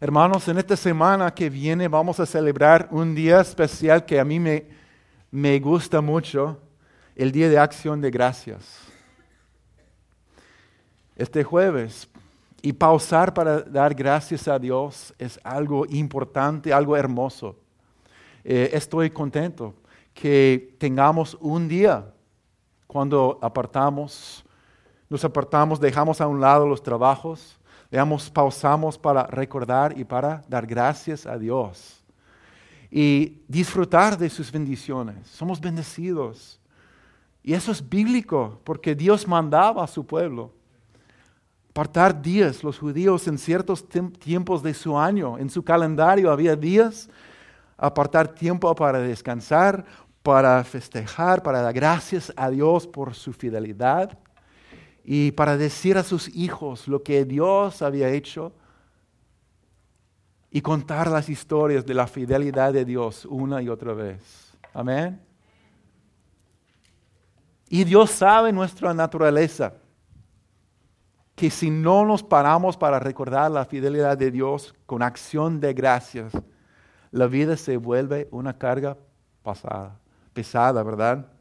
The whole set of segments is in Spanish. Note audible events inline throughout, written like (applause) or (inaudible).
Hermanos, en esta semana que viene vamos a celebrar un día especial que a mí me, me gusta mucho, el Día de Acción de Gracias. Este jueves, y pausar para dar gracias a Dios es algo importante, algo hermoso. Eh, estoy contento que tengamos un día cuando apartamos, nos apartamos, dejamos a un lado los trabajos, Veamos, pausamos para recordar y para dar gracias a Dios y disfrutar de sus bendiciones. Somos bendecidos. Y eso es bíblico, porque Dios mandaba a su pueblo apartar días. Los judíos en ciertos tiempos de su año, en su calendario había días, apartar tiempo para descansar, para festejar, para dar gracias a Dios por su fidelidad y para decir a sus hijos lo que Dios había hecho y contar las historias de la fidelidad de Dios una y otra vez. Amén. Y Dios sabe nuestra naturaleza, que si no nos paramos para recordar la fidelidad de Dios con acción de gracias, la vida se vuelve una carga pesada, ¿verdad?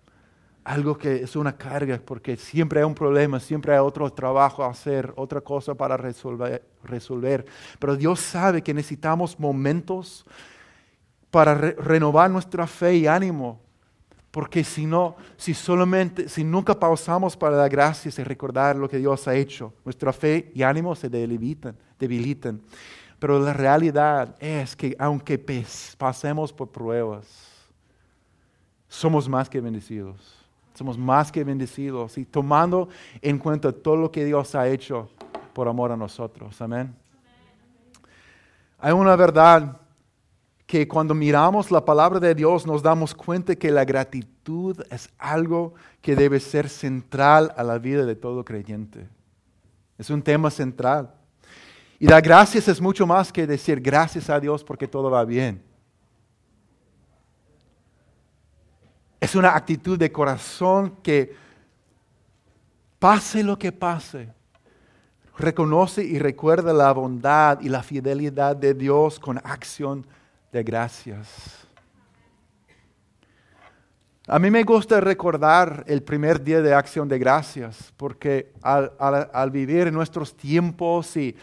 Algo que es una carga, porque siempre hay un problema, siempre hay otro trabajo a hacer, otra cosa para resolver. resolver. Pero Dios sabe que necesitamos momentos para renovar nuestra fe y ánimo, porque si no, si solamente, si nunca pausamos para dar gracias y recordar lo que Dios ha hecho, nuestra fe y ánimo se debilitan. debilitan. Pero la realidad es que aunque pasemos por pruebas, somos más que bendecidos somos más que bendecidos y tomando en cuenta todo lo que Dios ha hecho por amor a nosotros. Amén. Hay una verdad que cuando miramos la palabra de Dios nos damos cuenta que la gratitud es algo que debe ser central a la vida de todo creyente. Es un tema central. Y dar gracias es mucho más que decir gracias a Dios porque todo va bien. Es una actitud de corazón que pase lo que pase, reconoce y recuerda la bondad y la fidelidad de Dios con acción de gracias. A mí me gusta recordar el primer día de acción de gracias, porque al, vivir nuestros tiempos y,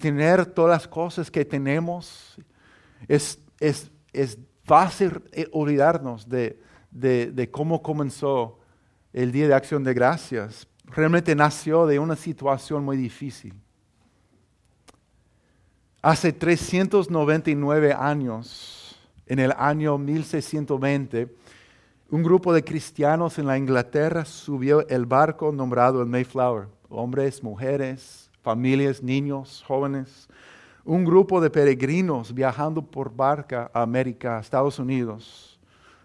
tener todas las cosas que tenemos, es, es, es fácil olvidarnos de, de, cómo comenzó el Día de Acción de Gracias. Realmente nació de una situación muy difícil. Hace 399 años, en el año 1620, un grupo de cristianos en la Inglaterra subió el barco nombrado el Mayflower. Hombres, mujeres, familias, niños, jóvenes. Un grupo de peregrinos viajando por barca a América, a Estados Unidos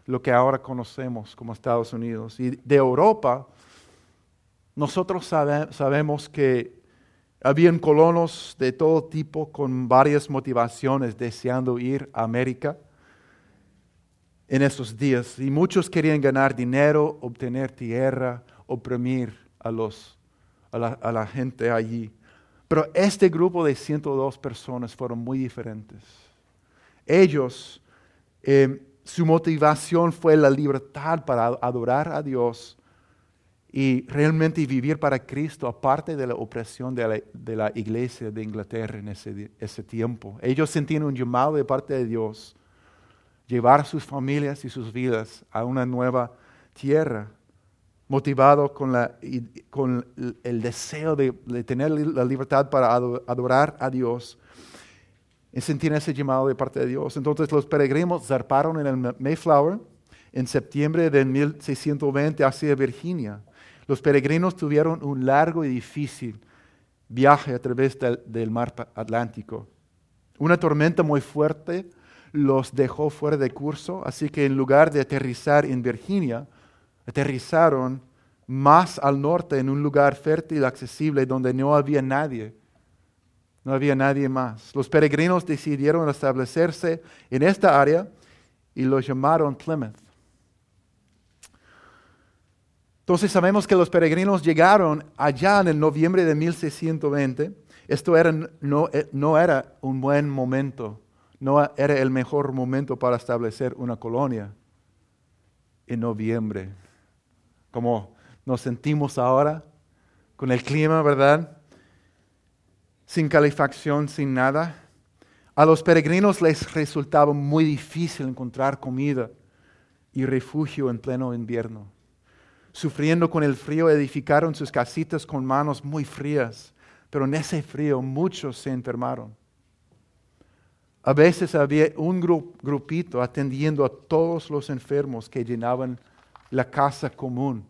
lo que ahora conocemos como Estados Unidos. Y de Europa, nosotros sabemos que habían colonos de todo tipo con varias motivaciones deseando ir a América en esos días. Y muchos querían ganar dinero, obtener tierra, oprimir a, los, a, la, gente allí. Pero este grupo de 102 personas fueron muy diferentes. Ellos eh, su motivación fue la libertad para adorar a Dios y realmente vivir para Cristo, aparte de la opresión de la, iglesia de Inglaterra en ese, tiempo. Ellos sentían un llamado de parte de Dios, llevar sus familias y sus vidas a una nueva tierra, motivado con, el deseo de, de tener la libertad para adorar a Dios sentir ese llamado de parte de Dios. Entonces los peregrinos zarparon en el Mayflower en septiembre de 1620 hacia Virginia. Los peregrinos tuvieron un largo y difícil viaje a través del, mar Atlántico. Una tormenta muy fuerte los dejó fuera de curso, así que en lugar de aterrizar en Virginia, aterrizaron más al norte en un lugar fértil y accesible donde no había nadie no había nadie más. Los peregrinos decidieron establecerse en esta área y lo llamaron Plymouth. Entonces sabemos que los peregrinos llegaron allá en el noviembre de 1620 Esto era, no, eh, no era un buen momento, no era el mejor momento para establecer una colonia en noviembre, como nos sentimos ahora, con el clima, ¿verdad? Sin calefacción, sin nada. A los peregrinos les resultaba muy difícil encontrar comida y refugio en pleno invierno. Sufriendo con el frío, edificaron sus casitas con manos muy frías, pero en ese frío muchos se enfermaron. A veces había un grupito atendiendo a todos los enfermos que llenaban la casa común.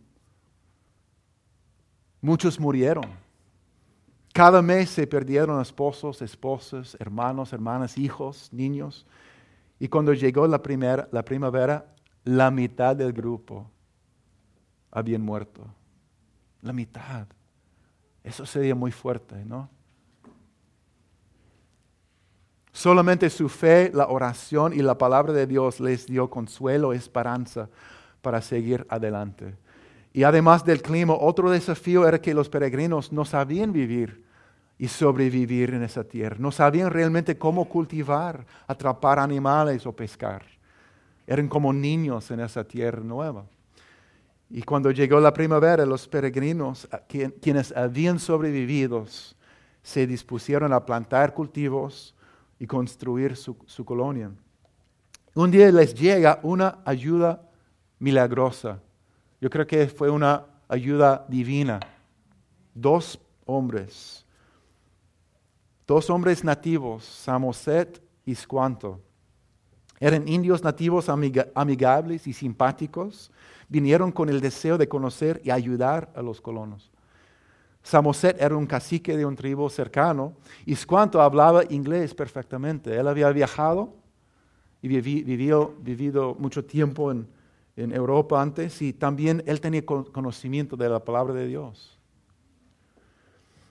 Muchos murieron. Cada mes se perdieron esposos, esposas, hermanos, hermanas, hijos, niños. Y cuando llegó la, la primavera, la mitad del grupo habían muerto. La mitad. Eso sería muy fuerte, ¿no? Solamente su fe, la oración y la palabra de Dios les dio consuelo, esperanza para seguir adelante. Y además del clima, otro desafío era que los peregrinos no sabían vivir y sobrevivir en esa tierra. No sabían realmente cómo cultivar, atrapar animales o pescar. Eran como niños en esa tierra nueva. Y cuando llegó la primavera, los peregrinos, quienes habían sobrevivido, se dispusieron a plantar cultivos y construir su, su colonia. Un día les llega una ayuda milagrosa. Yo creo que fue una ayuda divina. Dos hombres, dos hombres nativos, Samoset y Squanto eran indios nativos amigables y simpáticos. Vinieron con el deseo de conocer y ayudar a los colonos. Samoset era un cacique de un tribu cercano y Squanto hablaba inglés perfectamente. Él había viajado y vivido, vivido mucho tiempo en, en Europa antes y también él tenía conocimiento de la palabra de Dios.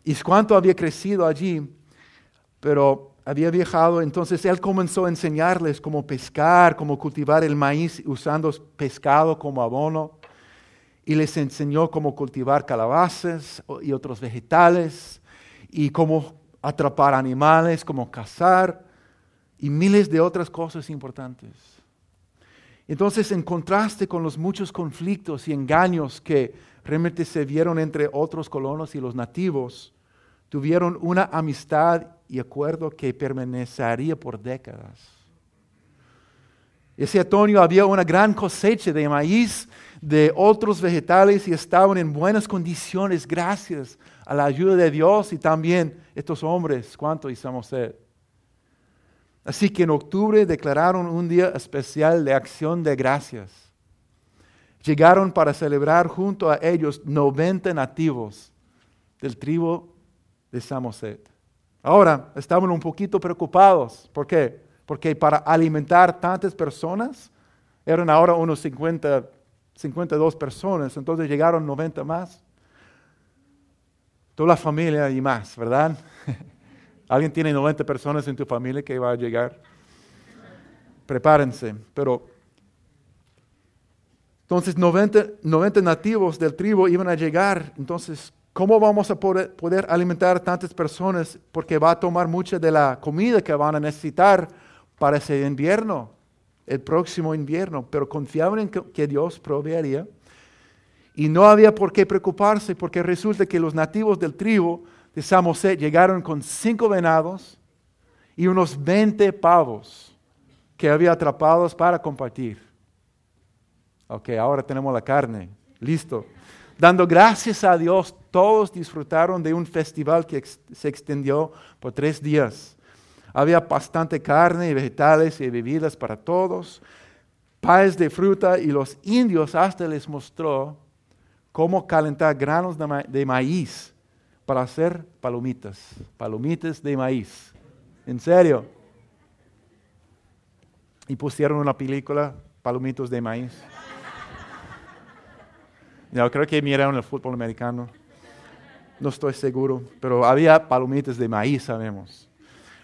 Y Squanto había crecido allí, pero había viajado, entonces él comenzó a enseñarles cómo pescar, cómo cultivar el maíz usando pescado como abono. Y les enseñó cómo cultivar calabazas y otros vegetales y cómo atrapar animales, cómo cazar y miles de otras cosas importantes. Entonces, en contraste con los muchos conflictos y engaños que realmente se vieron entre otros colonos y los nativos, tuvieron una amistad y acuerdo que permanecería por décadas. Ese otoño había una gran cosecha de maíz, de otros vegetales y estaban en buenas condiciones gracias a la ayuda de Dios y también estos hombres, cuánto y Samoset. Así que en octubre declararon un día especial de acción de gracias. Llegaron para celebrar junto a ellos 90 nativos del tribu de Samoset. Ahora, estaban un poquito preocupados. ¿Por qué? Porque para alimentar tantas personas, eran ahora unos 50, 52 personas, entonces llegaron 90 más. Toda la familia y más, ¿verdad? (laughs) ¿Alguien tiene 90 personas en tu familia que va a llegar? Prepárense. Pero entonces 90, 90 nativos del tribu iban a llegar. Entonces, ¿Cómo vamos a poder, alimentar a tantas personas? Porque va a tomar mucha de la comida que van a necesitar para ese invierno, el próximo invierno. Pero confiaban en que, Dios proveería. Y no había por qué preocuparse, porque resulta que los nativos del tribu de Samoset llegaron con cinco venados y unos 20 pavos que había atrapados para compartir. Ok, ahora tenemos la carne. Listo. Dando gracias a Dios, todos disfrutaron de un festival que se extendió por tres días. Había bastante carne, vegetales y bebidas para todos, paes de fruta y los indios hasta les mostró cómo calentar granos de, maíz para hacer palomitas, palomitas de maíz. En serio. Y pusieron una película, Palomitos de maíz. Yo creo que miraron el fútbol americano. No estoy seguro, pero había palomitas de maíz, sabemos.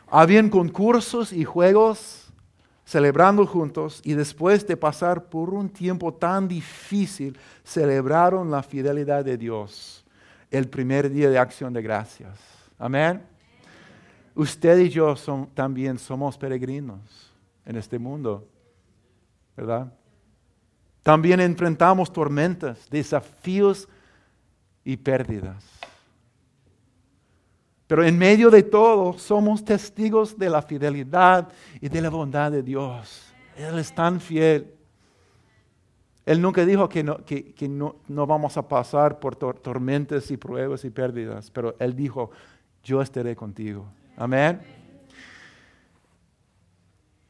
Habían concursos y juegos celebrando juntos y después de pasar por un tiempo tan difícil, celebraron la fidelidad de Dios el primer día de acción de gracias. Amén. usted y yo también somos peregrinos en este mundo, ¿verdad? También enfrentamos tormentas, desafíos y pérdidas. Pero en medio de todo somos testigos de la fidelidad y de la bondad de Dios. Él es tan fiel. Él nunca dijo que no, que, no, no, vamos a pasar por tormentas y pruebas y pérdidas, pero Él dijo, yo estaré contigo. Amén.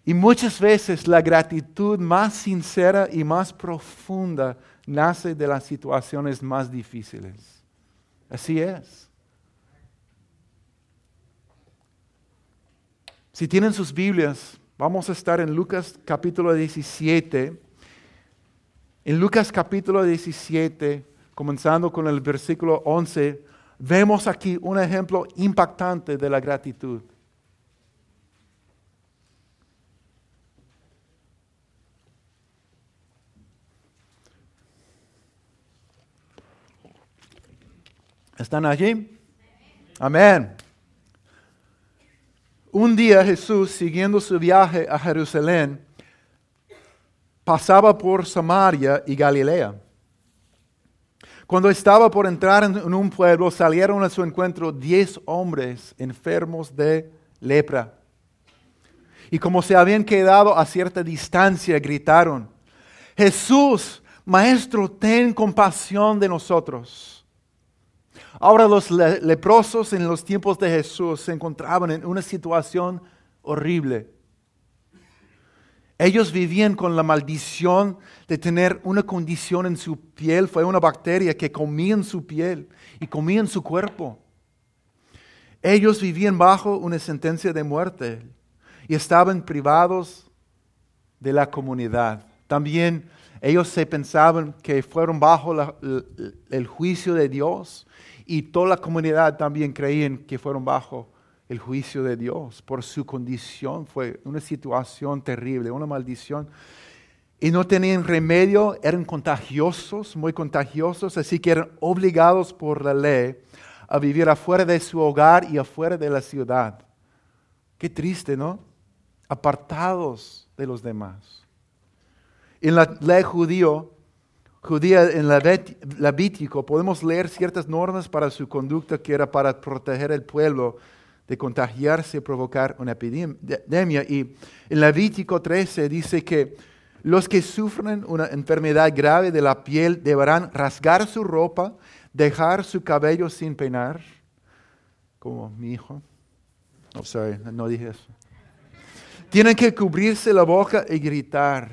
Y muchas veces la gratitud más sincera y más profunda nace de las situaciones más difíciles. Así es. Si tienen sus Biblias, vamos a estar en Lucas capítulo 17. En Lucas capítulo 17, comenzando con el versículo 11, vemos aquí un ejemplo impactante de la gratitud. ¿Están allí? Amén. Un día Jesús, siguiendo su viaje a Jerusalén, pasaba por Samaria y Galilea. Cuando estaba por entrar en un pueblo, salieron a su encuentro diez hombres enfermos de lepra. Y como se habían quedado a cierta distancia, gritaron, Jesús, Maestro, ten compasión de nosotros. Ahora los leprosos en los tiempos de Jesús se encontraban en una situación horrible. Ellos vivían con la maldición de tener una condición en su piel. Fue una bacteria que comía en su piel y comía en su cuerpo. Ellos vivían bajo una sentencia de muerte y estaban privados de la comunidad. También ellos se pensaban que fueron bajo el juicio de Dios y toda la comunidad también creían que fueron bajo el juicio de Dios por su condición. Fue una situación terrible, una maldición. Y no tenían remedio, eran contagiosos, muy contagiosos, así que eran obligados por la ley a vivir afuera de su hogar y afuera de la ciudad. Qué triste, ¿no? Apartados de los demás. En la ley judío, judía en Levítico podemos leer ciertas normas para su conducta que era para proteger el pueblo de contagiarse y provocar una epidemia. Y en Levítico 13 dice que los que sufren una enfermedad grave de la piel deberán rasgar su ropa, dejar su cabello sin peinar, como mi hijo. No, sorry, no dije eso. Tienen que cubrirse la boca y gritar,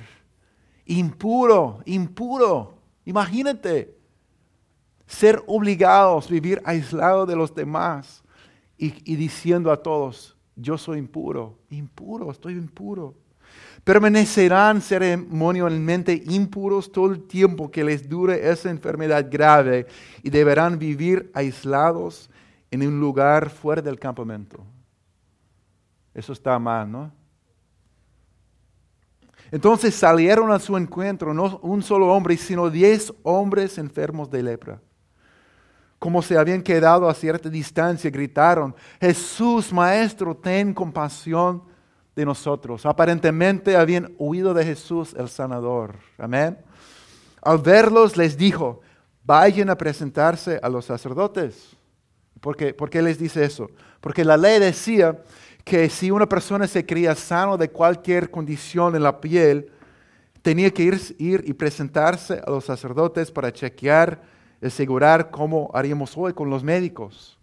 impuro, impuro. Imagínate ser obligados a vivir aislados de los demás y, diciendo a todos, yo soy impuro, impuro, estoy impuro. Permanecerán ceremonialmente impuros todo el tiempo que les dure esa enfermedad grave y deberán vivir aislados en un lugar fuera del campamento. Eso está mal, ¿no? Entonces salieron a su encuentro no un solo hombre, sino diez hombres enfermos de lepra. Como se habían quedado a cierta distancia, gritaron, Jesús, Maestro, ten compasión de nosotros. Aparentemente habían huido de Jesús el sanador. Amén. Al verlos les dijo, vayan a presentarse a los sacerdotes. ¿Por qué, ¿Por qué les dice eso? Porque la ley decía que si una persona se creía sano de cualquier condición en la piel, tenía que ir, ir y presentarse a los sacerdotes para chequear, asegurar cómo haríamos hoy con los médicos.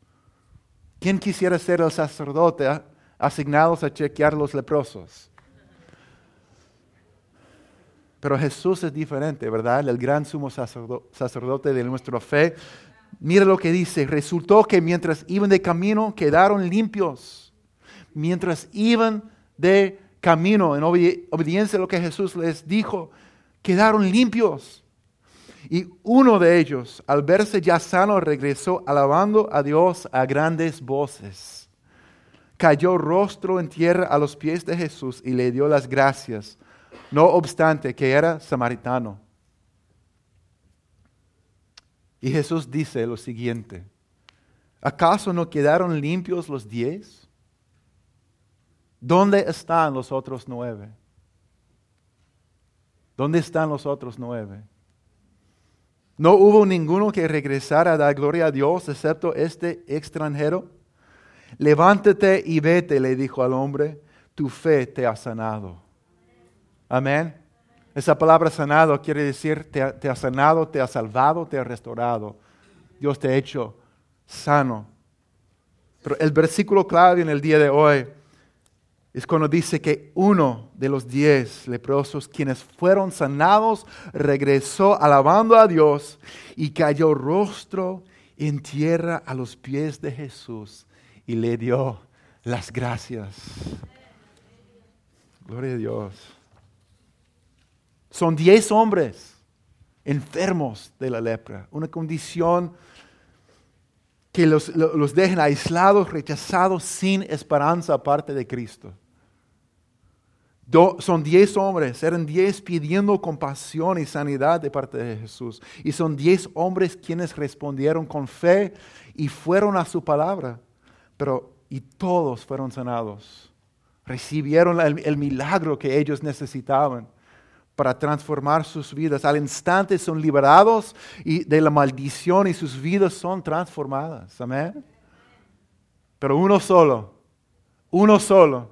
¿Quién quisiera ser el sacerdote asignados a chequear los leprosos? Pero Jesús es diferente, ¿verdad? El gran sumo sacerdote de nuestra fe. Mira lo que dice. Resultó que mientras iban de camino quedaron limpios mientras iban de camino en obediencia a lo que Jesús les dijo, quedaron limpios. Y uno de ellos, al verse ya sano, regresó alabando a Dios a grandes voces. Cayó rostro en tierra a los pies de Jesús y le dio las gracias, no obstante que era samaritano. Y Jesús dice lo siguiente, ¿acaso no quedaron limpios los diez? ¿Dónde están los otros nueve? ¿Dónde están los otros nueve? ¿No hubo ninguno que regresara a dar gloria a Dios excepto este extranjero? Levántate y vete, le dijo al hombre, tu fe te ha sanado. Amén. Esa palabra sanado quiere decir te ha, sanado, te ha salvado, te ha restaurado. Dios te ha hecho sano. Pero el versículo clave en el día de hoy es cuando dice que uno de los diez leprosos quienes fueron sanados regresó alabando a Dios y cayó rostro en tierra a los pies de Jesús y le dio las gracias. Gloria a Dios. Son diez hombres enfermos de la lepra, una condición que los, los dejen aislados, rechazados, sin esperanza aparte de Cristo son diez hombres, eran diez pidiendo compasión y sanidad de parte de Jesús. Y son diez hombres quienes respondieron con fe y fueron a su palabra. Pero, y todos fueron sanados. Recibieron el, milagro que ellos necesitaban para transformar sus vidas. Al instante son liberados y de la maldición y sus vidas son transformadas. Amén. Pero uno solo, uno solo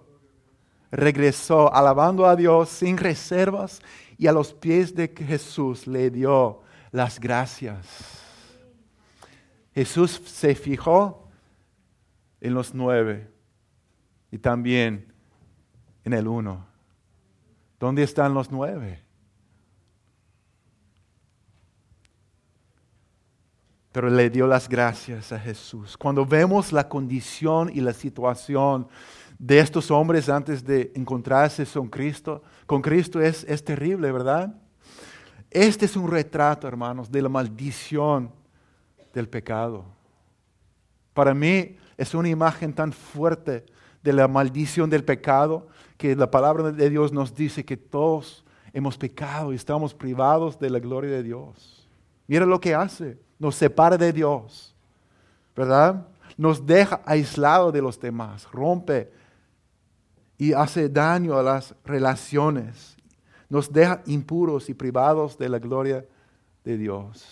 regresó alabando a Dios sin reservas y a los pies de Jesús le dio las gracias. Jesús se fijó en los nueve y también en el uno. ¿Dónde están los nueve? pero le dio las gracias a Jesús. Cuando vemos la condición y la situación de estos hombres antes de encontrarse con Cristo, con Cristo es, es terrible, ¿verdad? Este es un retrato, hermanos, de la maldición del pecado. Para mí es una imagen tan fuerte de la maldición del pecado que la palabra de Dios nos dice que todos hemos pecado y estamos privados de la gloria de Dios. Mira lo que hace, nos separa de Dios, ¿verdad? Nos deja aislados de los demás, rompe y hace daño a las relaciones. Nos deja impuros y privados de la gloria de Dios.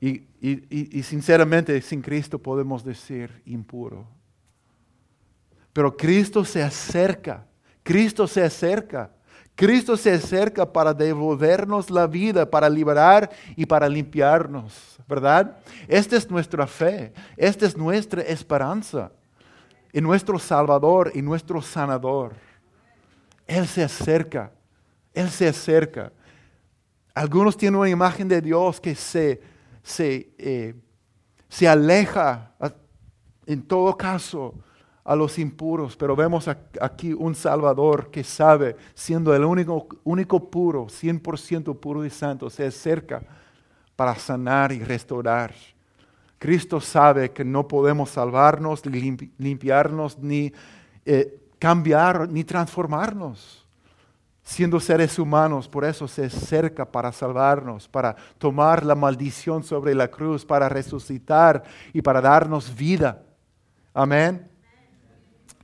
Y, y, sinceramente, sin Cristo podemos decir impuro. Pero Cristo se acerca, Cristo se acerca. Cristo se acerca para devolvernos la vida, para liberar y para limpiarnos, ¿verdad? Esta es nuestra fe, esta es nuestra esperanza en nuestro Salvador y nuestro Sanador. Él se acerca, Él se acerca. Algunos tienen una imagen de Dios que se, se, eh, se aleja en todo caso a los impuros, pero vemos aquí un Salvador que sabe, siendo el único, único puro, 100% puro y santo, se acerca para sanar y restaurar. Cristo sabe que no podemos salvarnos, limpiarnos, ni eh, cambiar, ni transformarnos. Siendo seres humanos, por eso se acerca para salvarnos, para tomar la maldición sobre la cruz, para resucitar y para darnos vida. Amén.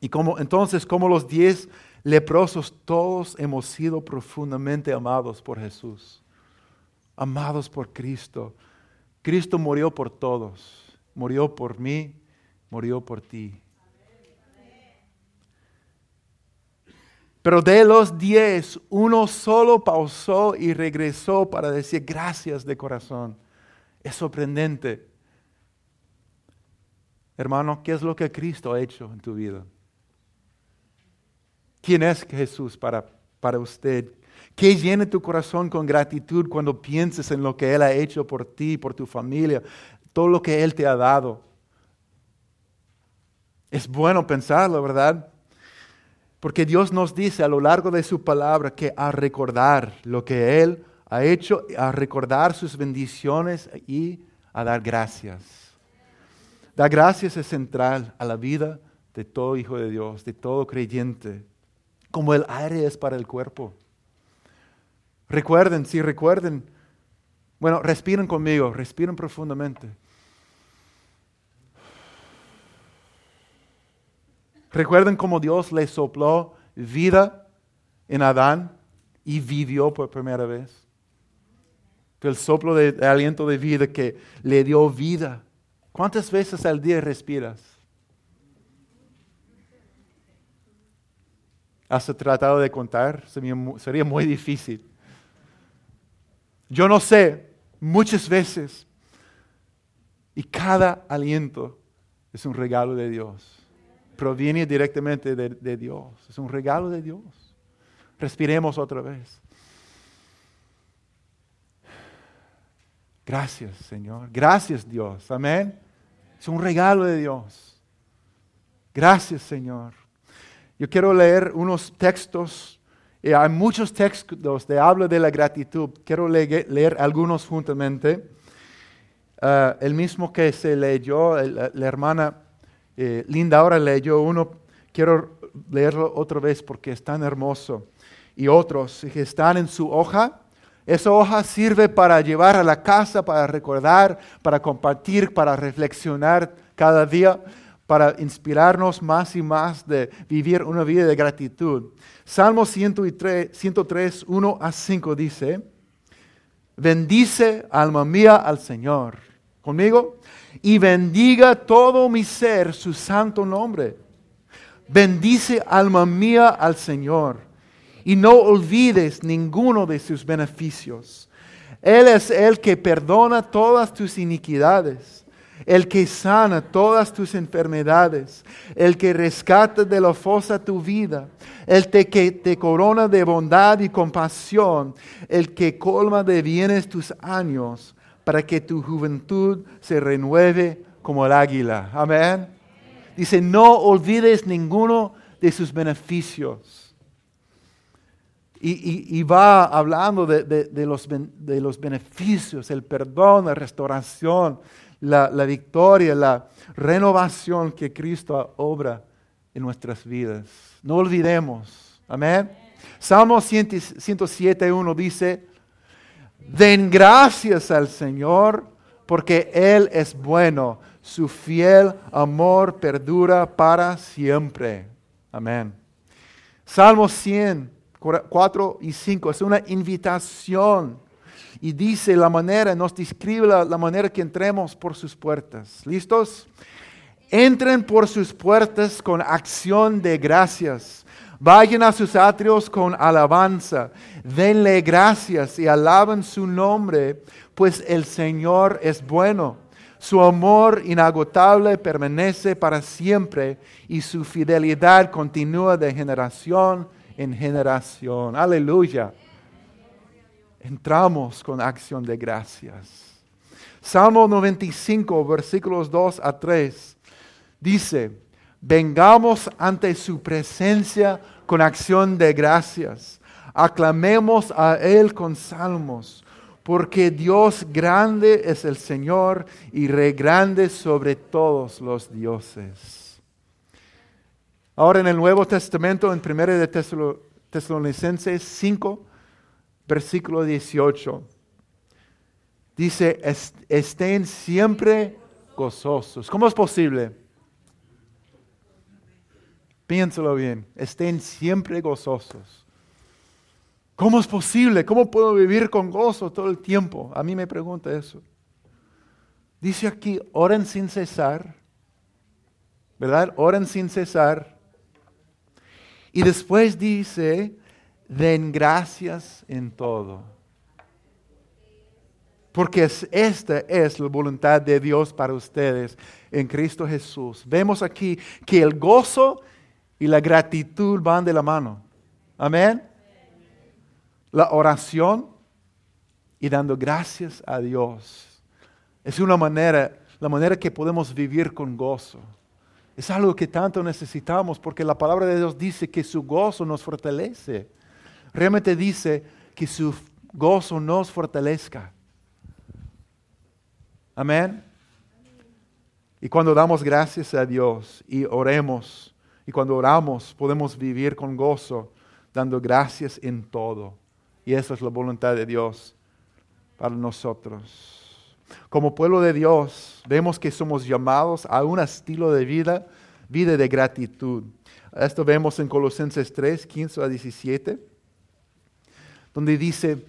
Y como, entonces, como los diez leprosos, todos hemos sido profundamente amados por Jesús, amados por Cristo Cristo murió por todos, murió por mí, murió por ti. Pero de los diez, uno solo pausó y regresó para decir gracias de corazón. Es sorprendente. Hermano, ¿qué es lo que Cristo ha hecho en tu vida? ¿Quién es Jesús para, para usted? Que llene tu corazón con gratitud cuando pienses en lo que Él ha hecho por ti, por tu familia, todo lo que Él te ha dado. Es bueno pensarlo, ¿verdad? Porque Dios nos dice a lo largo de su palabra que a recordar lo que Él ha hecho, a recordar sus bendiciones y a dar gracias. Dar gracias es central a la vida de todo hijo de Dios, de todo creyente, como el aire es para el cuerpo. Recuerden, sí, recuerden. Bueno, respiren conmigo, respiren profundamente. ¿Recuerdan cómo Dios le sopló vida en Adán y vivió por primera vez? El soplo de, de aliento de vida que le dio vida. ¿Cuántas veces al día respiras? ¿Has tratado de contar? Sería muy difícil. Yo no sé, muchas veces. Y cada aliento es un regalo de Dios. Proviene directamente de, Dios. Es un regalo de Dios. Respiremos otra vez. Gracias, Señor. Gracias, Dios. Amén. Es un regalo de Dios. Gracias, Señor. Yo quiero leer unos textos. Eh, hay muchos textos de habla de la gratitud. Quiero leer, algunos juntamente. Ah, el mismo que se leyó, la, hermana eh, Linda ahora leyó uno. Quiero leerlo otra vez porque es tan hermoso. Y otros que están en su hoja. Esa hoja sirve para llevar a la casa, para recordar, para compartir, para reflexionar cada día para inspirarnos más y más de vivir una vida de gratitud. Salmo 103, 103 1 a 5 dice, bendice alma mía al Señor. ¿Conmigo? Y bendiga todo mi ser su santo nombre. Bendice alma mía al Señor y no olvides ninguno de sus beneficios. Él es el que perdona todas tus iniquidades el que sana todas tus enfermedades, el que rescata de la fosa tu vida, el que te corona de bondad y compasión, el que colma de bienes tus años, para que tu juventud se renueve como el águila. Amén. Dice, no olvides ninguno de sus beneficios. Y, va hablando de, los, de los beneficios, el perdón, la restauración, la, victoria, la renovación que Cristo obra en nuestras vidas. No olvidemos. Amén. Salmo 107.1 dice, den gracias al Señor porque Él es bueno, su fiel amor perdura para siempre. Amén. Salmo 100, 4 y 5 es una invitación y dice la manera, nos describe la, manera que entremos por sus puertas. ¿Listos? Entren por sus puertas con acción de gracias. Vayan a sus atrios con alabanza. Denle gracias y alaben su nombre, pues el Señor es bueno. Su amor inagotable permanece para siempre y su fidelidad continúa de generación en generación. Aleluya entramos con acción de gracias. Salmo 95, versículos 2 a 3, dice, vengamos ante su presencia con acción de gracias, aclamemos a Él con salmos, porque Dios grande es el Señor y re grande sobre todos los dioses. Ahora en el Nuevo Testamento, en 1 de Tesalonicenses 5, versículo 18. Dice, estén siempre gozosos. ¿Cómo es posible? Piénsalo bien, estén siempre gozosos. ¿Cómo es posible? ¿Cómo puedo vivir con gozo todo el tiempo? A mí me pregunta eso. Dice aquí, oren sin cesar, ¿verdad? Oren sin cesar. Y después dice, den gracias en todo. Porque esta es la voluntad de Dios para ustedes en Cristo Jesús. Vemos aquí que el gozo y la gratitud van de la mano. Amén. La oración y dando gracias a Dios. Es una manera, la manera que podemos vivir con gozo. Es algo que tanto necesitamos porque la palabra de Dios dice que su gozo nos fortalece realmente dice que su gozo nos fortalezca. Amén. Y cuando damos gracias a Dios y oremos, y cuando oramos podemos vivir con gozo, dando gracias en todo. Y esa es la voluntad de Dios para nosotros. Como pueblo de Dios, vemos que somos llamados a un estilo de vida vida de gratitud. Esto vemos en Colosenses 3, 15 a 17, donde dice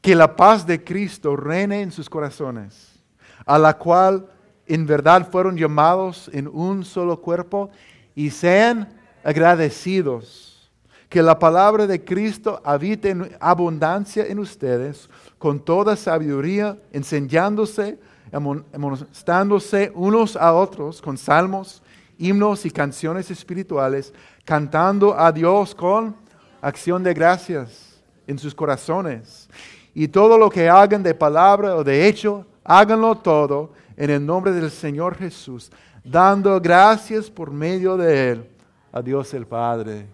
que la paz de Cristo reine en sus corazones, a la cual en verdad fueron llamados en un solo cuerpo y sean agradecidos. Que la palabra de Cristo habite en abundancia en ustedes, con toda sabiduría, enseñándose, amonestándose unos a otros con salmos, himnos y canciones espirituales, cantando a Dios con acción de gracias en sus corazones. Y todo lo que hagan de palabra o de hecho, háganlo todo en el nombre del Señor Jesús, dando gracias por medio de Él a Dios el Padre.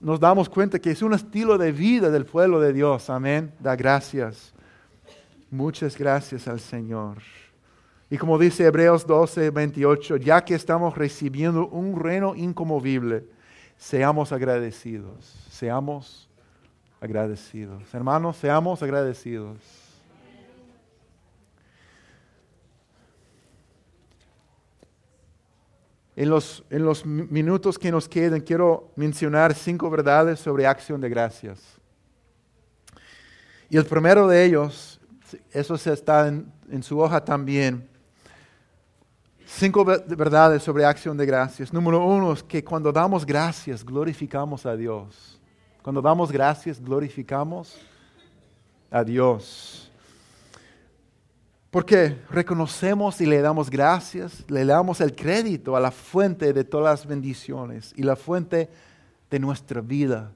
Nos damos cuenta que es un estilo de vida del pueblo de Dios. Amén. Da gracias. Muchas gracias al Señor. Y como dice Hebreos 12, 28, ya que estamos recibiendo un reino incomovible, seamos agradecidos. Seamos agradecidos. Hermanos, seamos agradecidos. En los, en los minutos que nos quedan, quiero mencionar cinco verdades sobre acción de gracias. Y el primero de ellos, eso está en, en su hoja también. Cinco verdades sobre acción de gracias. Número uno es que cuando damos gracias, glorificamos a Dios. Cuando damos gracias, glorificamos a Dios. Porque reconocemos y le damos gracias, le damos el crédito a la fuente de todas las bendiciones y la fuente de nuestra vida,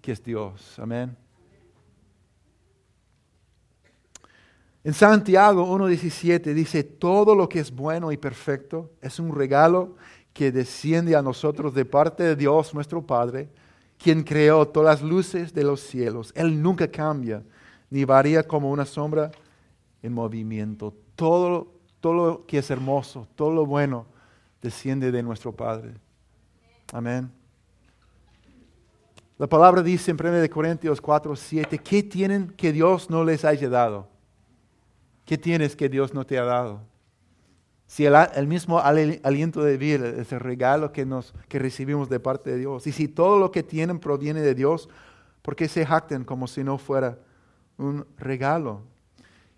que es Dios. Amén. En Santiago 1.17 dice, todo lo que es bueno y perfecto es un regalo que desciende a nosotros de parte de Dios nuestro Padre, quien creó todas las luces de los cielos. Él nunca cambia, ni varía como una sombra en movimiento. Todo, todo lo que es hermoso, todo lo bueno, desciende de nuestro Padre. Amén. La palabra dice en 1 Corintios 4, 7, ¿qué tienen que Dios no les haya dado? ¿Qué tienes que Dios no te ha dado? Si el, mismo aliento de vida es el regalo que, nos, que recibimos de parte de Dios, y si todo lo que tienen proviene de Dios, ¿por qué se jacten como si no fuera un regalo?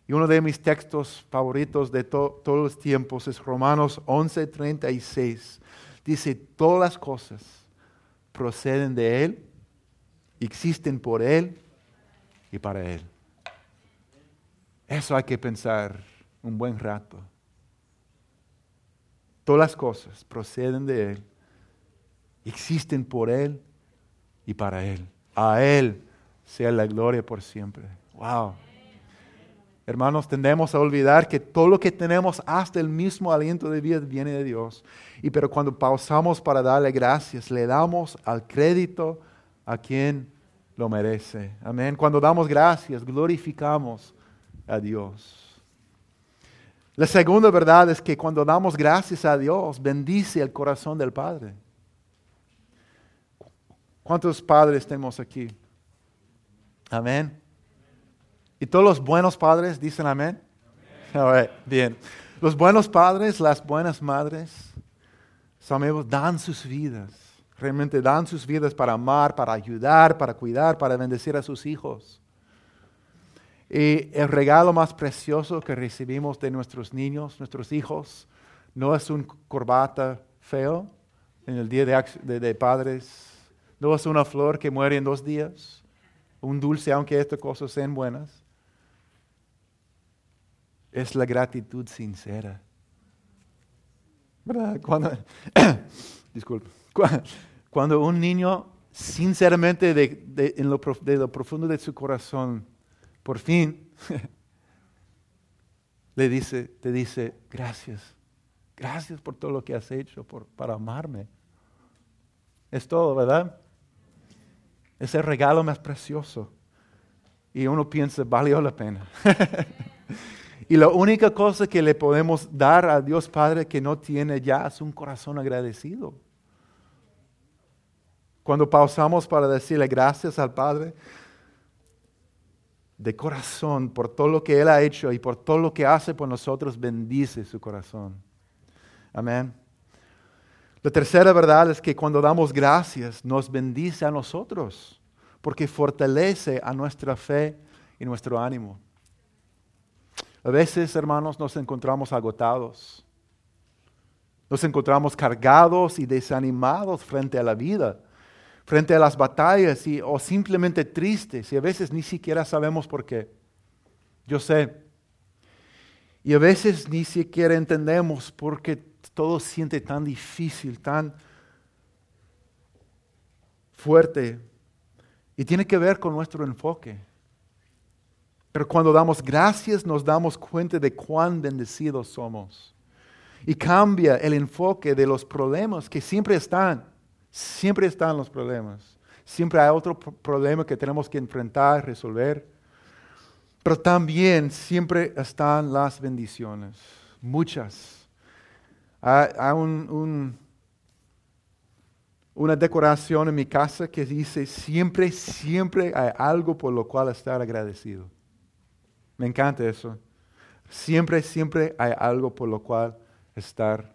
Y uno de mis textos favoritos de todos los tiempos es Romanos 11:36. Dice, todas las cosas proceden de Él, existen por Él y para Él. Eso hay que pensar un buen rato. Todas las cosas proceden de Él, existen por Él y para Él. A Él sea la gloria por siempre. Wow. Hermanos, tendemos a olvidar que todo lo que tenemos, hasta el mismo aliento de vida, viene de Dios. Y pero cuando pausamos para darle gracias, le damos al crédito a quien lo merece. Amén. Cuando damos gracias, glorificamos a Dios. La segunda verdad es que cuando damos gracias a Dios, bendice el corazón del Padre. ¿Cuántos padres tenemos aquí? Amén. ¿Y todos los buenos padres dicen amén? bien. Los buenos padres, las buenas madres, amigos, dan sus vidas. Realmente dan sus vidas para amar, para ayudar, para cuidar, para bendecir a sus hijos. Y el regalo más precioso que recibimos de nuestros niños, nuestros hijos, no es un corbata feo en el día de, de padres, no es una flor que muere en dos días, un dulce, aunque estas cosas sean buenas es la gratitud sincera. ¿Verdad? Cuando, (coughs) cuando un niño sinceramente de, en lo, de lo profundo de su corazón, por fin, (laughs) le dice, te dice, gracias, gracias por todo lo que has hecho, por, para amarme. Es todo, ¿verdad? Es el regalo más precioso. Y uno piensa, valió la pena. (laughs) Y la única cosa que le podemos dar a Dios Padre que no tiene ya es un corazón agradecido. Cuando pausamos para decirle gracias al Padre, de corazón, por todo lo que Él ha hecho y por todo lo que hace por nosotros, bendice su corazón. Amén. La tercera verdad es que cuando damos gracias nos bendice a nosotros, porque fortalece a nuestra fe y nuestro ánimo. A veces, hermanos, nos encontramos agotados. Nos encontramos cargados y desanimados frente a la vida, frente a las batallas y, o simplemente tristes y a veces ni siquiera sabemos por qué. Yo sé. Y a veces ni siquiera entendemos por qué todo siente tan difícil, tan fuerte. Y tiene que ver con nuestro enfoque. Pero cuando damos gracias nos damos cuenta de cuán bendecidos somos. Y cambia el enfoque de los problemas que siempre están. Siempre están los problemas. Siempre hay otro problema que tenemos que enfrentar, resolver. Pero también siempre están las bendiciones. Muchas. Hay, una decoración en mi casa que dice, siempre, siempre hay algo por lo cual estar agradecido. Me encanta eso. Siempre, siempre hay algo por lo cual estar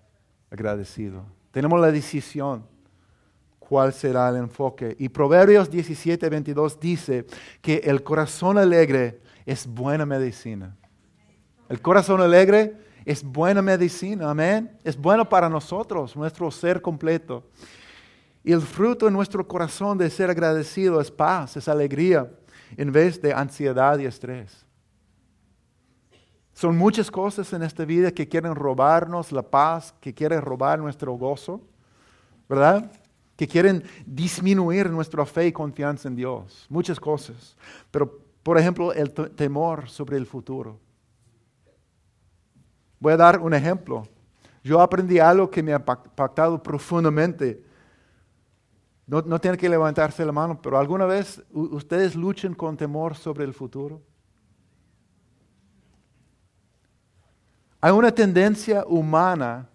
agradecido. Tenemos la decisión cuál será el enfoque. Y Proverbios 17, 22 dice que el corazón alegre es buena medicina. El corazón alegre es buena medicina, amén. Es bueno para nosotros, nuestro ser completo. Y el fruto en nuestro corazón de ser agradecido es paz, es alegría, en vez de ansiedad y estrés. Son muchas cosas en esta vida que quieren robarnos la paz, que quieren robar nuestro gozo, ¿verdad? Que quieren disminuir nuestra fe y confianza en Dios. Muchas cosas. Pero, por ejemplo, el temor sobre el futuro. Voy a dar un ejemplo. Yo aprendí algo que me ha impactado profundamente. No, no tiene que levantarse la mano, pero alguna vez ustedes luchan con temor sobre el futuro. Hay una tendencia humana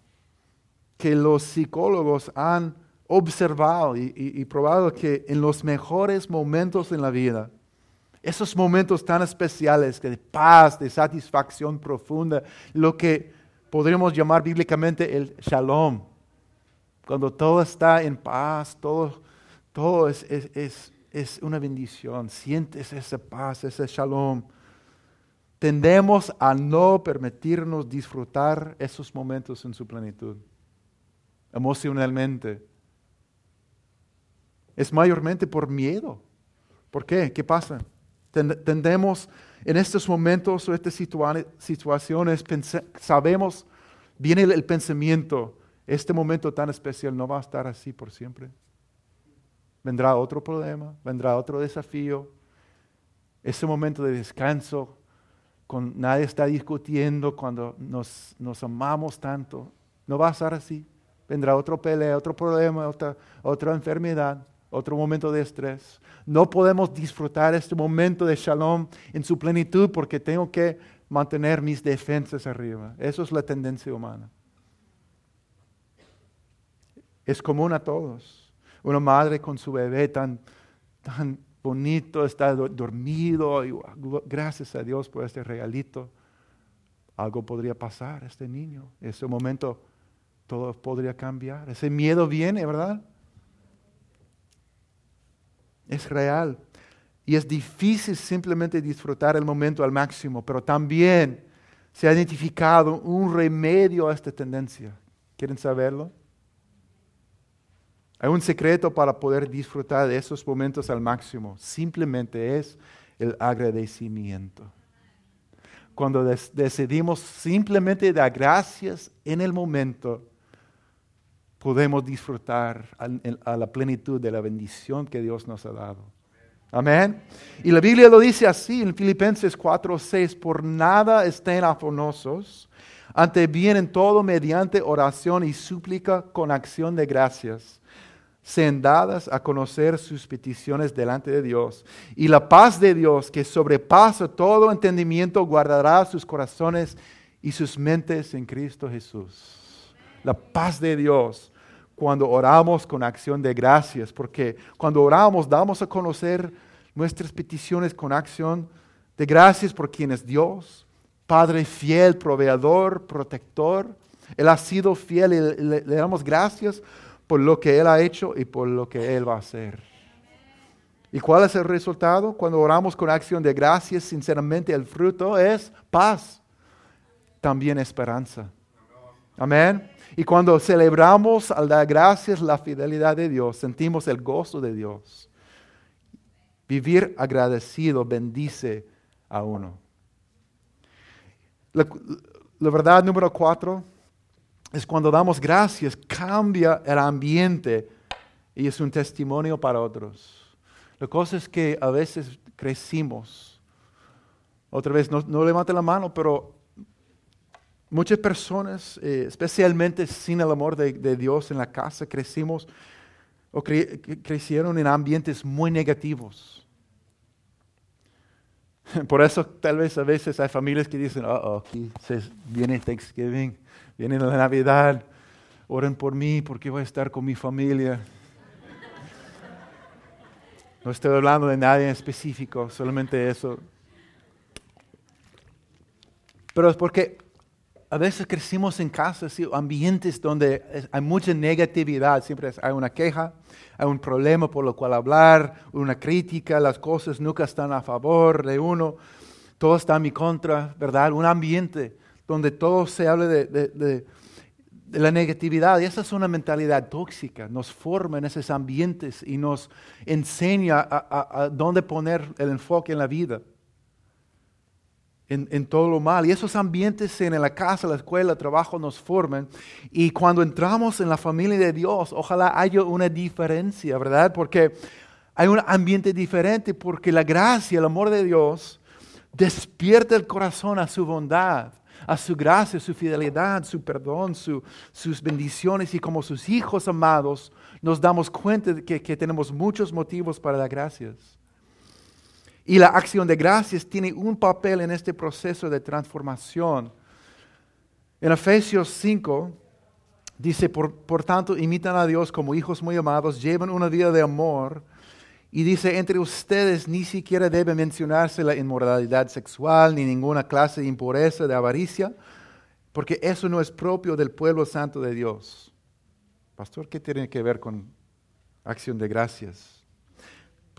que los psicólogos han observado y, probado que en los mejores momentos en la vida, esos momentos tan especiales de paz, de satisfacción profunda, lo que podríamos llamar bíblicamente el shalom, cuando todo está en paz, todo, es, es una bendición, sientes esa paz, ese shalom tendemos a no permitirnos disfrutar esos momentos en su plenitud, emocionalmente. Es mayormente por miedo. ¿Por qué? ¿Qué pasa? Tendemos en estos momentos o estas situaciones, sabemos, viene el pensamiento, este momento tan especial no va a estar así por siempre. Vendrá otro problema, vendrá otro desafío. Ese momento de descanso nadie está discutiendo cuando nos, nos, amamos tanto. No va a ser así. Vendrá otro pelea, otro problema, otra, otra enfermedad, otro momento de estrés. No podemos disfrutar este momento de shalom en su plenitud porque tengo que mantener mis defensas arriba. Eso es la tendencia humana. Es común a todos. Una madre con su bebé tan, tan bonito, está dormido, gracias a Dios por este regalito. Algo podría pasar a este niño. En ese momento todo podría cambiar. Ese miedo viene, ¿verdad? Es real. Y es difícil simplemente disfrutar el momento al máximo, pero también se ha identificado un remedio a esta tendencia. ¿Quieren saberlo? Hay un secreto para poder disfrutar de esos momentos al máximo. Simplemente es el agradecimiento. Cuando decidimos simplemente dar gracias en el momento, podemos disfrutar a, la plenitud de la bendición que Dios nos ha dado. Amén. Y la Biblia lo dice así en Filipenses 4, 6, por nada estén afanosos, ante bien en todo mediante oración y súplica con acción de gracias sean dadas a conocer sus peticiones delante de Dios. Y la paz de Dios, que sobrepasa todo entendimiento, guardará sus corazones y sus mentes en Cristo Jesús. La paz de Dios cuando oramos con acción de gracias, porque cuando oramos damos a conocer nuestras peticiones con acción de gracias por quien es Dios, Padre fiel, proveedor, protector. Él ha sido fiel y le, le damos gracias por lo que Él ha hecho y por lo que Él va a hacer. ¿Y cuál es el resultado? Cuando oramos con acción de gracias, sinceramente el fruto es paz, también esperanza. Amén. Y cuando celebramos al dar gracias la fidelidad de Dios, sentimos el gozo de Dios. Vivir agradecido bendice a uno. La, verdad número cuatro es cuando damos gracias, cambia el ambiente y es un testimonio para otros. La cosa es que a veces crecimos. Otra vez, no, no levante la mano, pero muchas personas, eh, especialmente sin el amor de, Dios en la casa, crecimos o crecieron en ambientes muy negativos. (laughs) Por eso tal vez a veces hay familias que dicen, oh, oh viene Thanksgiving, viene la Navidad, oren por mí porque voy a estar con mi familia. (laughs) No estoy hablando de nadie en específico, solamente eso. Pero es porque a veces crecimos en casas, ambientes donde hay mucha negatividad, siempre hay una queja, hay un problema por lo cual hablar, una crítica, las cosas nunca están a favor de uno, todo está en mi contra, ¿verdad? Un ambiente donde todo se habla de de la negatividad. Y esa es una mentalidad tóxica. Nos forma en esos ambientes y nos enseña a, dónde poner el enfoque en la vida. En, en, todo lo mal. Y esos ambientes en la casa, la escuela, el trabajo nos forman. Y cuando entramos en la familia de Dios, ojalá haya una diferencia, ¿verdad? Porque hay un ambiente diferente, porque la gracia, el amor de Dios, despierta el corazón a su bondad a su gracia, su fidelidad, su perdón, sus bendiciones y como sus hijos amados nos damos cuenta de que, que tenemos muchos motivos para dar gracias. Y la acción de gracias tiene un papel en este proceso de transformación. En Efesios 5 dice, por, por tanto, imitan a Dios como hijos muy amados, llevan una vida de amor y dice, entre ustedes ni siquiera debe mencionarse la inmoralidad sexual ni ninguna clase de impureza, de avaricia, porque eso no es propio del pueblo santo de Dios. Pastor, ¿qué tiene que ver con acción de gracias?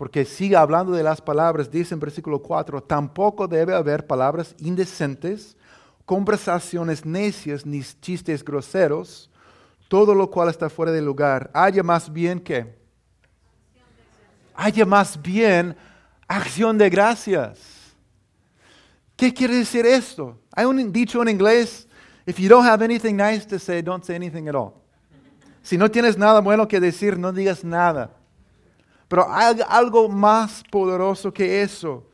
Porque sigue hablando de las palabras, dice en versículo 4, tampoco debe haber palabras indecentes, conversaciones necias ni chistes groseros, todo lo cual está fuera de lugar. Haya más bien que haya más bien acción de gracias. ¿Qué quiere decir esto? Hay un dicho en inglés, if you don't have anything nice to say, don't say anything at all. Si no tienes nada bueno que decir, no digas nada. Pero hay algo más poderoso que eso.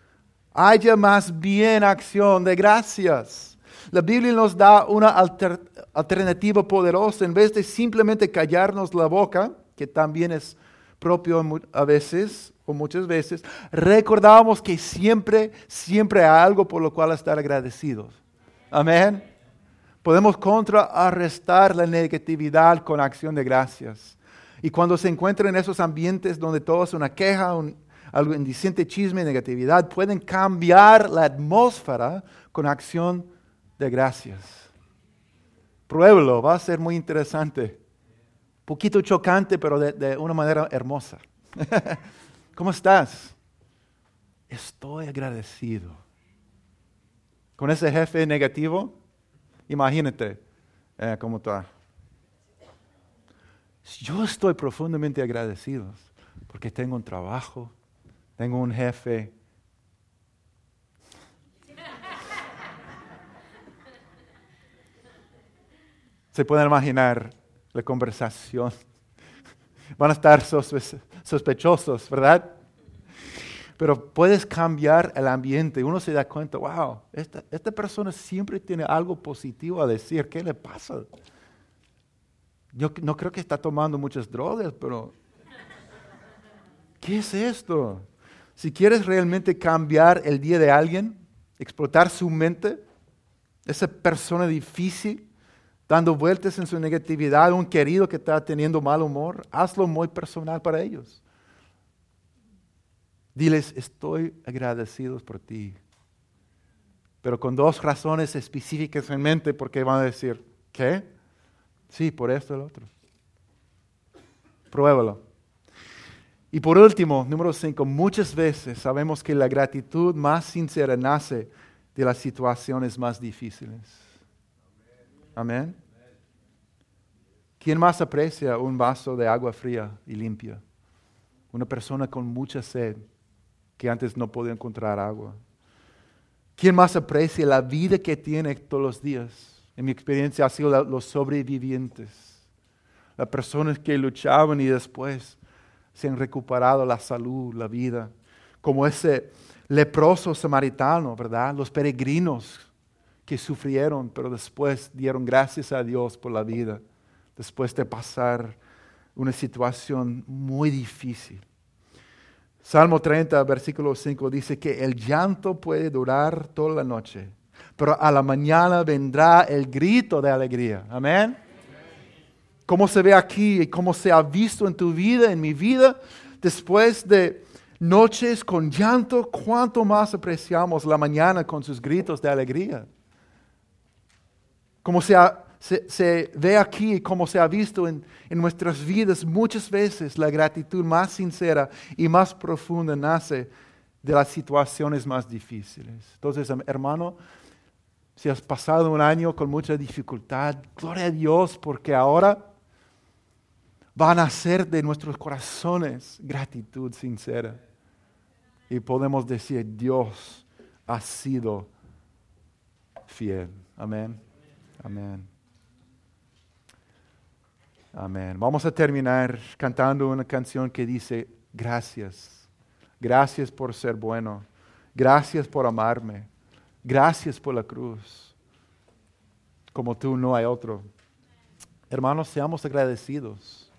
Haya más bien acción de gracias. La Biblia nos da una alternativa poderosa. En vez de simplemente callarnos la boca, que también es propio a veces o muchas veces, recordamos que siempre, siempre hay algo por lo cual estar agradecidos. Amén. Podemos contrarrestar la negatividad con acción de gracias. Y cuando se encuentran en esos ambientes donde todo es una queja, algo indecente, chisme, negatividad, pueden cambiar la atmósfera con acción de gracias. Pruébelo, va a ser muy interesante poquito chocante, pero de, una manera hermosa. (laughs) ¿Cómo estás? Estoy agradecido. Con ese jefe negativo, imagínate eh, cómo está. Yo estoy profundamente agradecido porque tengo un trabajo, tengo un jefe. Se pueden imaginar la conversación. Van a estar sospechosos, ¿verdad? Pero puedes cambiar el ambiente. Uno se da cuenta, wow, esta, esta persona siempre tiene algo positivo a decir. ¿Qué le pasa? Yo no creo que está tomando muchas drogas, pero ¿qué es esto? Si quieres realmente cambiar el día de alguien, explotar su mente, esa persona difícil, dando vueltas en su negatividad, un querido que está teniendo mal humor, hazlo muy personal para ellos. Diles, estoy agradecido por ti. Pero con dos razones específicas en mente, porque van a decir, ¿qué? Sí, por esto lo otro. Pruébalo. Y por último, número cinco, muchas veces sabemos que la gratitud más sincera nace de las situaciones más difíciles. Amén. ¿Quién más aprecia un vaso de agua fría y limpia? Una persona con mucha sed que antes no podía encontrar agua. ¿Quién más aprecia la vida que tiene todos los días? En mi experiencia ha sido los sobrevivientes, las personas que luchaban y después se han recuperado la salud, la vida, como ese leproso samaritano, ¿verdad? Los peregrinos que sufrieron, pero después dieron gracias a Dios por la vida, después de pasar una situación muy difícil. Salmo 30, versículo 5 dice que el llanto puede durar toda la noche, pero a la mañana vendrá el grito de alegría. Amén. Como se ve aquí y como se ha visto en tu vida, en mi vida, después de noches con llanto, cuánto más apreciamos la mañana con sus gritos de alegría. Como se se, ve aquí, como se ha visto en, en nuestras vidas, muchas veces la gratitud más sincera y más profunda nace de las situaciones más difíciles. Entonces, hermano, si has pasado un año con mucha dificultad, gloria a Dios, porque ahora van a ser de nuestros corazones gratitud sincera. Y podemos decir, Dios ha sido fiel. Amén. Amén. Amén. Vamos a terminar cantando una canción que dice, gracias, gracias por ser bueno, gracias por amarme, gracias por la cruz. Como tú no hay otro. Hermanos, seamos agradecidos.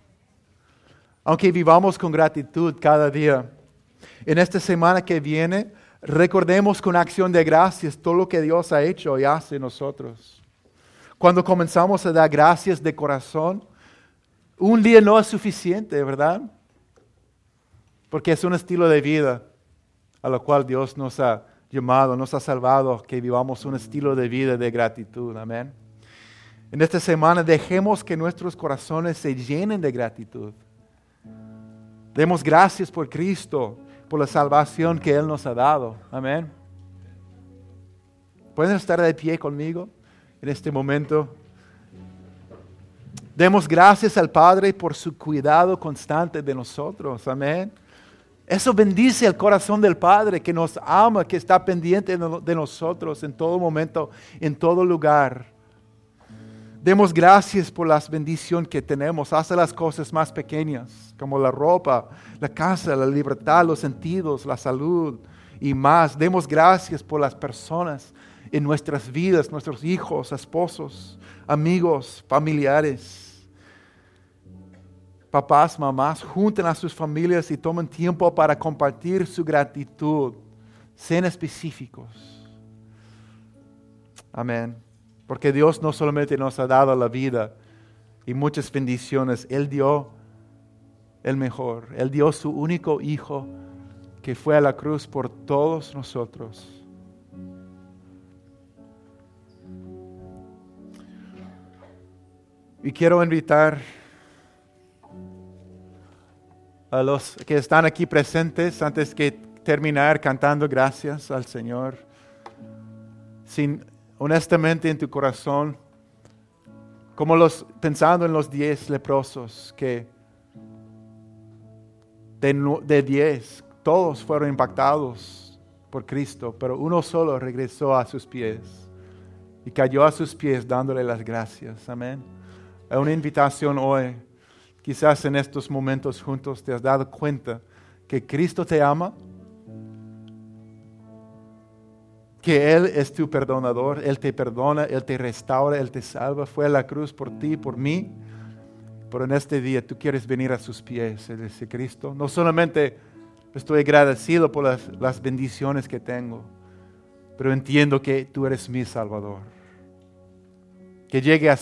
Aunque vivamos con gratitud cada día, en esta semana que viene, recordemos con acción de gracias todo lo que Dios ha hecho y hace en nosotros. Cuando comenzamos a dar gracias de corazón, un día no es suficiente, ¿verdad? Porque es un estilo de vida a lo cual Dios nos ha llamado, nos ha salvado, que vivamos un estilo de vida de gratitud. Amén. En esta semana dejemos que nuestros corazones se llenen de gratitud. Demos gracias por Cristo, por la salvación que Él nos ha dado. Amén. ¿Pueden estar de pie conmigo en este momento? Demos gracias al Padre por su cuidado constante de nosotros. Amén. Eso bendice el corazón del Padre que nos ama, que está pendiente de nosotros en todo momento, en todo lugar. Demos gracias por las bendiciones que tenemos, hasta las cosas más pequeñas, como la ropa, la casa, la libertad, los sentidos, la salud y más. Demos gracias por las personas en nuestras vidas, nuestros hijos, esposos, amigos, familiares papás, mamás, junten a sus familias y tomen tiempo para compartir su gratitud. Sean específicos. Amén. Porque Dios no solamente nos ha dado la vida y muchas bendiciones, Él dio el mejor. Él dio su único hijo que fue a la cruz por todos nosotros. Y quiero invitar a los que están aquí presentes antes que terminar cantando gracias al Señor. Sin honestamente en tu corazón, como los pensando en los diez leprosos que de, diez todos fueron impactados por Cristo, pero uno solo regresó a sus pies y cayó a sus pies dándole las gracias. Amén. Es una invitación hoy Quizás en estos momentos juntos te has dado cuenta que Cristo te ama, que Él es tu perdonador, Él te perdona, Él te restaura, Él te salva, fue la cruz por ti, por mí. Pero en este día tú quieres venir a sus pies, Él dice Cristo. No solamente estoy agradecido por las, las bendiciones que tengo, pero entiendo que tú eres mi Salvador. Que llegue a